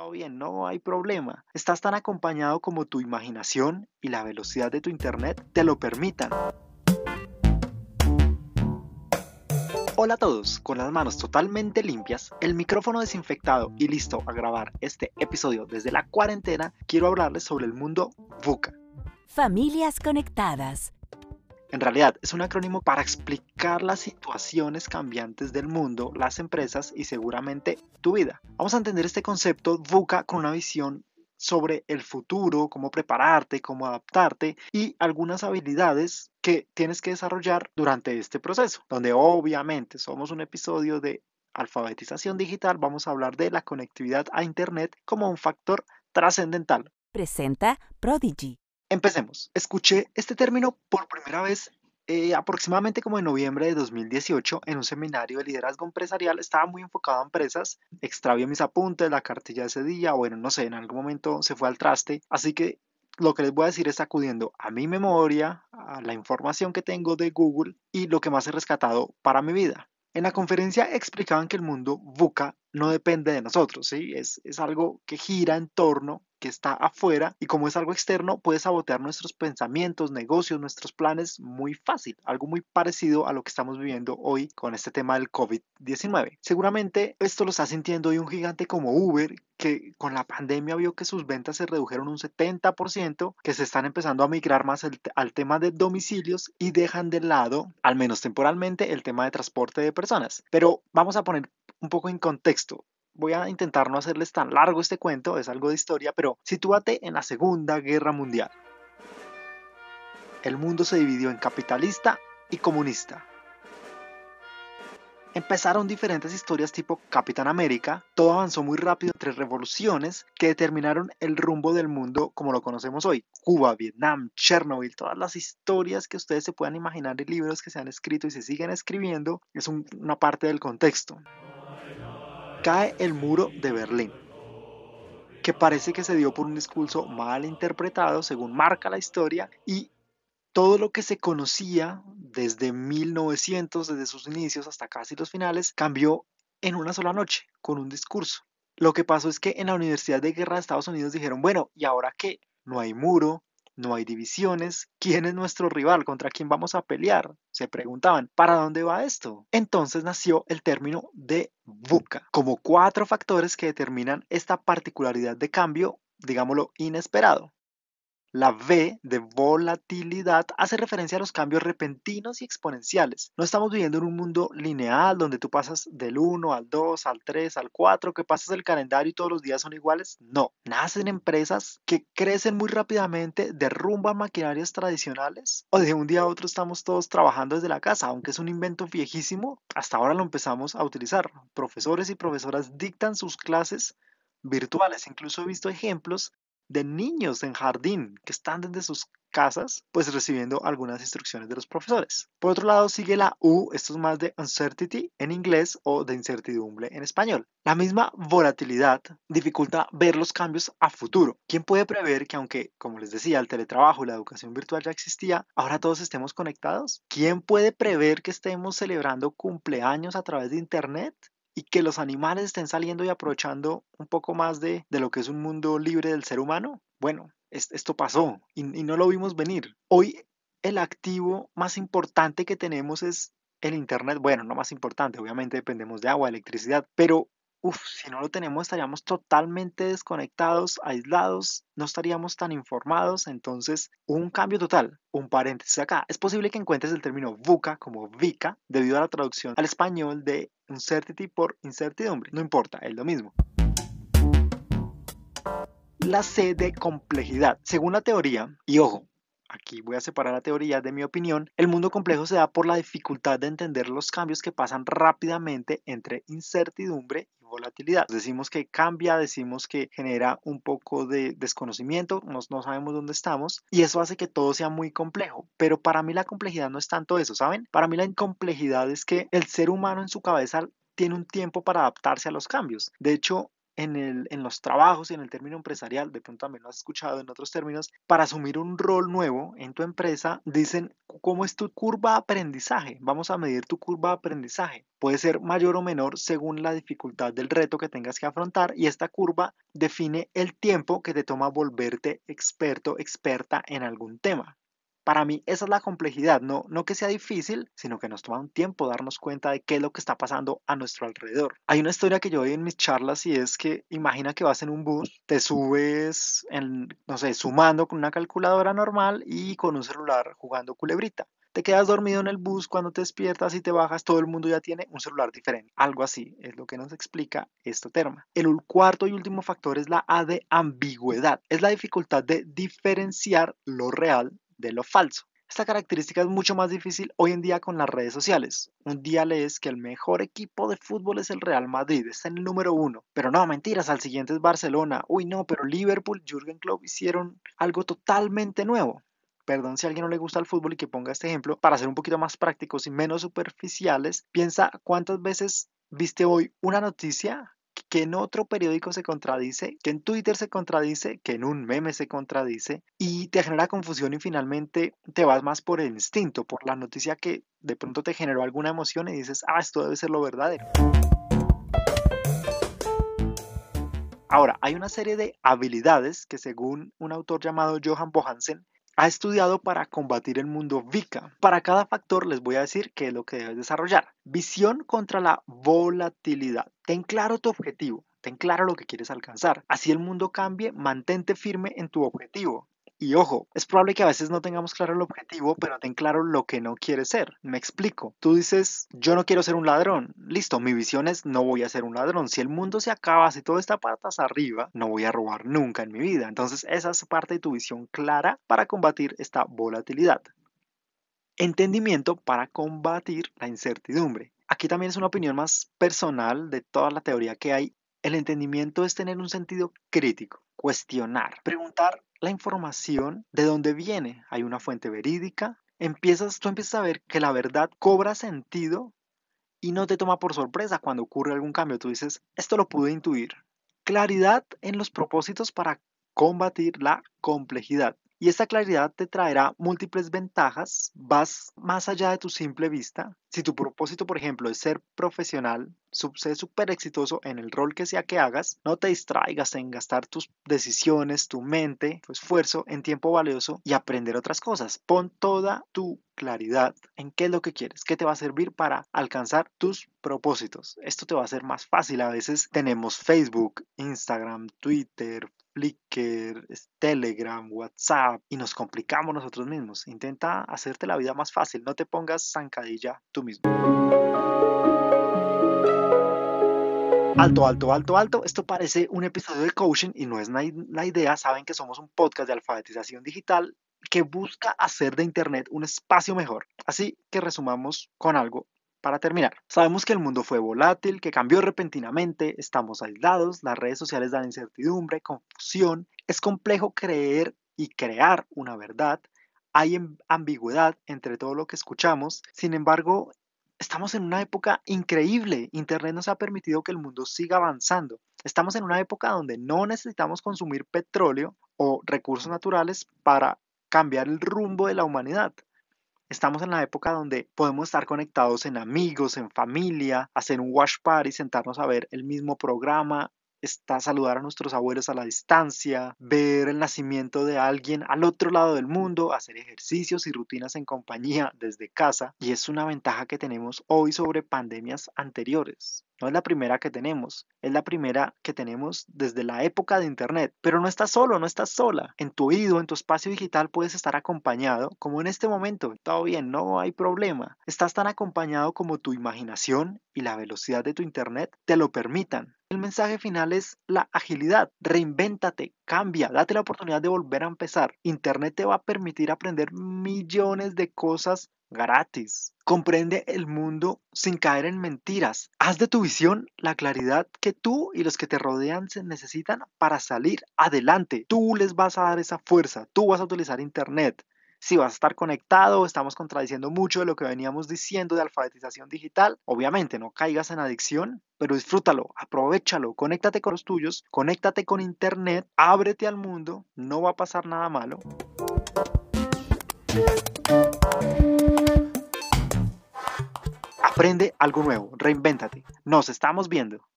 todo bien, no hay problema. Estás tan acompañado como tu imaginación y la velocidad de tu internet te lo permitan. Hola a todos, con las manos totalmente limpias, el micrófono desinfectado y listo a grabar este episodio desde la cuarentena, quiero hablarles sobre el mundo VUCA. Familias conectadas. En realidad es un acrónimo para explicar las situaciones cambiantes del mundo, las empresas y seguramente tu vida. Vamos a entender este concepto VUCA con una visión sobre el futuro, cómo prepararte, cómo adaptarte y algunas habilidades que tienes que desarrollar durante este proceso, donde obviamente somos un episodio de alfabetización digital, vamos a hablar de la conectividad a Internet como un factor trascendental. Presenta Prodigy. Empecemos. Escuché este término por primera vez eh, aproximadamente como en noviembre de 2018 en un seminario de liderazgo empresarial. Estaba muy enfocado a empresas. Extravió mis apuntes, la cartilla de ese día. Bueno, no sé, en algún momento se fue al traste. Así que lo que les voy a decir es acudiendo a mi memoria, a la información que tengo de Google y lo que más he rescatado para mi vida. En la conferencia explicaban que el mundo VUCA no depende de nosotros, ¿sí? Es, es algo que gira en torno que está afuera y como es algo externo puede sabotear nuestros pensamientos, negocios, nuestros planes muy fácil, algo muy parecido a lo que estamos viviendo hoy con este tema del COVID-19. Seguramente esto lo está sintiendo hoy un gigante como Uber que con la pandemia vio que sus ventas se redujeron un 70%, que se están empezando a migrar más al tema de domicilios y dejan de lado, al menos temporalmente, el tema de transporte de personas. Pero vamos a poner un poco en contexto voy a intentar no hacerles tan largo este cuento, es algo de historia, pero sitúate en la Segunda Guerra Mundial. El mundo se dividió en capitalista y comunista. Empezaron diferentes historias tipo Capitán América, todo avanzó muy rápido entre revoluciones que determinaron el rumbo del mundo como lo conocemos hoy. Cuba, Vietnam, Chernobyl, todas las historias que ustedes se puedan imaginar y libros que se han escrito y se siguen escribiendo, es una parte del contexto cae el muro de Berlín, que parece que se dio por un discurso mal interpretado según marca la historia y todo lo que se conocía desde 1900, desde sus inicios hasta casi los finales, cambió en una sola noche con un discurso. Lo que pasó es que en la Universidad de Guerra de Estados Unidos dijeron, bueno, ¿y ahora qué? No hay muro, no hay divisiones, ¿quién es nuestro rival? ¿Contra quién vamos a pelear? Se preguntaban, ¿para dónde va esto? Entonces nació el término de VUCA, como cuatro factores que determinan esta particularidad de cambio, digámoslo, inesperado. La V de volatilidad hace referencia a los cambios repentinos y exponenciales. No estamos viviendo en un mundo lineal donde tú pasas del 1 al 2, al 3, al 4, que pasas el calendario y todos los días son iguales. No, nacen empresas que crecen muy rápidamente, derrumban maquinarias tradicionales o de un día a otro estamos todos trabajando desde la casa, aunque es un invento viejísimo, hasta ahora lo empezamos a utilizar. Profesores y profesoras dictan sus clases virtuales. Incluso he visto ejemplos de niños en jardín que están desde sus casas, pues recibiendo algunas instrucciones de los profesores. Por otro lado, sigue la U, esto es más de uncertainty en inglés o de incertidumbre en español. La misma volatilidad dificulta ver los cambios a futuro. ¿Quién puede prever que aunque, como les decía, el teletrabajo y la educación virtual ya existía, ahora todos estemos conectados? ¿Quién puede prever que estemos celebrando cumpleaños a través de Internet? Y que los animales estén saliendo y aprovechando un poco más de, lo que es un mundo libre del ser humano? Bueno, esto pasó y, y no lo vimos venir. Hoy el activo más importante que tenemos es el Internet. Bueno, no más importante, obviamente dependemos de agua, electricidad, pero Uf, si no lo tenemos estaríamos totalmente desconectados, aislados, no estaríamos tan informados, entonces un cambio total, un paréntesis acá. Es posible que encuentres el término VUCA como VICA debido a la traducción al español de uncertainty por incertidumbre, no importa, es lo mismo. La C de complejidad. Según la teoría, y ojo, aquí voy a separar la teoría de mi opinión, el mundo complejo se da por la dificultad de entender los cambios que pasan rápidamente entre incertidumbre volatilidad. Decimos que cambia, decimos que genera un poco de desconocimiento, no, no sabemos dónde estamos y eso hace que todo sea muy complejo. Pero para mí la complejidad no es tanto eso, ¿saben? Para mí la incomplejidad es que el ser humano en su cabeza tiene un tiempo para adaptarse a los cambios. De hecho, en, los trabajos y en el término empresarial, de pronto también lo has escuchado en otros términos, para asumir un rol nuevo en tu empresa, dicen cómo es tu curva de aprendizaje. Vamos a medir tu curva de aprendizaje. Puede ser mayor o menor según la dificultad del reto que tengas que afrontar y esta curva define el tiempo que te toma volverte experto, experta en algún tema. Para mí esa es la complejidad, no, que sea difícil, sino que nos toma un tiempo darnos cuenta de qué es lo que está pasando a nuestro alrededor. Hay una historia que yo doy en mis charlas y es que imagina que vas en un bus, te subes, en, no sé, sumando con una calculadora normal y con un celular jugando culebrita. Te quedas dormido en el bus, cuando te despiertas y te bajas, todo el mundo ya tiene un celular diferente. Algo así es lo que nos explica este tema. El cuarto y último factor es la A de ambigüedad. Es la dificultad de diferenciar lo real de lo falso. Esta característica es mucho más difícil hoy en día con las redes sociales. Un día lees que el mejor equipo de fútbol es el Real Madrid, está en el número uno. Pero no, mentiras, al siguiente es Barcelona. Uy, no, pero Liverpool, Jürgen Klopp hicieron algo totalmente nuevo. Perdón si a alguien no le gusta el fútbol y que ponga este ejemplo, para ser un poquito más prácticos y menos superficiales, piensa cuántas veces viste hoy una noticia que en otro periódico se contradice, que en Twitter se contradice, que en un meme se contradice y te genera confusión y finalmente te vas más por el instinto, por la noticia que de pronto te generó alguna emoción y dices, ah, esto debe ser lo verdadero. Ahora, hay una serie de habilidades que según un autor llamado Johan Bohansen ha estudiado para combatir el mundo VICA. Para cada factor les voy a decir qué es lo que debes desarrollar. Visión contra la volatilidad. Ten claro tu objetivo. Ten claro lo que quieres alcanzar. Así el mundo cambie, mantente firme en tu objetivo. Y ojo, es probable que a veces no tengamos claro el objetivo, pero ten claro lo que no quieres ser. Me explico. Tú dices, yo no quiero ser un ladrón. Listo, mi visión es no voy a ser un ladrón. Si el mundo se acaba, si todo está patas arriba, no voy a robar nunca en mi vida. Entonces esa es parte de tu visión clara para combatir esta volatilidad. Entendimiento para combatir la incertidumbre. Aquí también es una opinión más personal de toda la teoría que hay. El entendimiento es tener un sentido crítico, cuestionar, preguntar la información de dónde viene. Hay una fuente verídica. Empiezas, tú empiezas a ver que la verdad cobra sentido y no te toma por sorpresa cuando ocurre algún cambio. Tú dices, esto lo pude intuir. Claridad en los propósitos para combatir la complejidad. Y esta claridad te traerá múltiples ventajas, vas más allá de tu simple vista. Si tu propósito, por ejemplo, es ser profesional, ser súper exitoso en el rol que sea que hagas, no te distraigas en gastar tus decisiones, tu mente, tu esfuerzo en tiempo valioso y aprender otras cosas. Pon toda tu claridad en qué es lo que quieres, qué te va a servir para alcanzar tus propósitos. Esto te va a hacer más fácil. A veces tenemos Facebook, Instagram, Twitter, Flickr, Telegram, WhatsApp y nos complicamos nosotros mismos. Intenta hacerte la vida más fácil, no te pongas zancadilla tú mismo. Alto, alto, alto, alto. Esto parece un episodio de coaching y no es la idea. Saben que somos un podcast de alfabetización digital que busca hacer de Internet un espacio mejor. Así que resumamos con algo para terminar, sabemos que el mundo fue volátil, que cambió repentinamente, estamos aislados, las redes sociales dan incertidumbre, confusión, es complejo creer y crear una verdad, hay ambigüedad entre todo lo que escuchamos, sin embargo, estamos en una época increíble, Internet nos ha permitido que el mundo siga avanzando, estamos en una época donde no necesitamos consumir petróleo o recursos naturales para cambiar el rumbo de la humanidad. Estamos en la época donde podemos estar conectados en amigos, en familia, hacer un wash party, sentarnos a ver el mismo programa, está saludar a nuestros abuelos a la distancia, ver el nacimiento de alguien al otro lado del mundo, hacer ejercicios y rutinas en compañía desde casa. Y es una ventaja que tenemos hoy sobre pandemias anteriores. No es la primera que tenemos, es la primera que tenemos desde la época de Internet. Pero no estás solo, no estás sola. En tu oído, en tu espacio digital puedes estar acompañado, como en este momento. Todo bien, no hay problema. Estás tan acompañado como tu imaginación y la velocidad de tu Internet te lo permitan. El mensaje final es la agilidad. Reinvéntate, cambia, date la oportunidad de volver a empezar. Internet te va a permitir aprender millones de cosas gratis. Comprende el mundo sin caer en mentiras. Haz de tu visión la claridad que tú y los que te rodean se necesitan para salir adelante. Tú les vas a dar esa fuerza. Tú vas a utilizar Internet. Si vas a estar conectado, estamos contradiciendo mucho de lo que veníamos diciendo de alfabetización digital. Obviamente, no caigas en adicción, pero disfrútalo, aprovechalo, conéctate con los tuyos, conéctate con internet, ábrete al mundo, no va a pasar nada malo. Aprende algo nuevo, reinvéntate. Nos estamos viendo.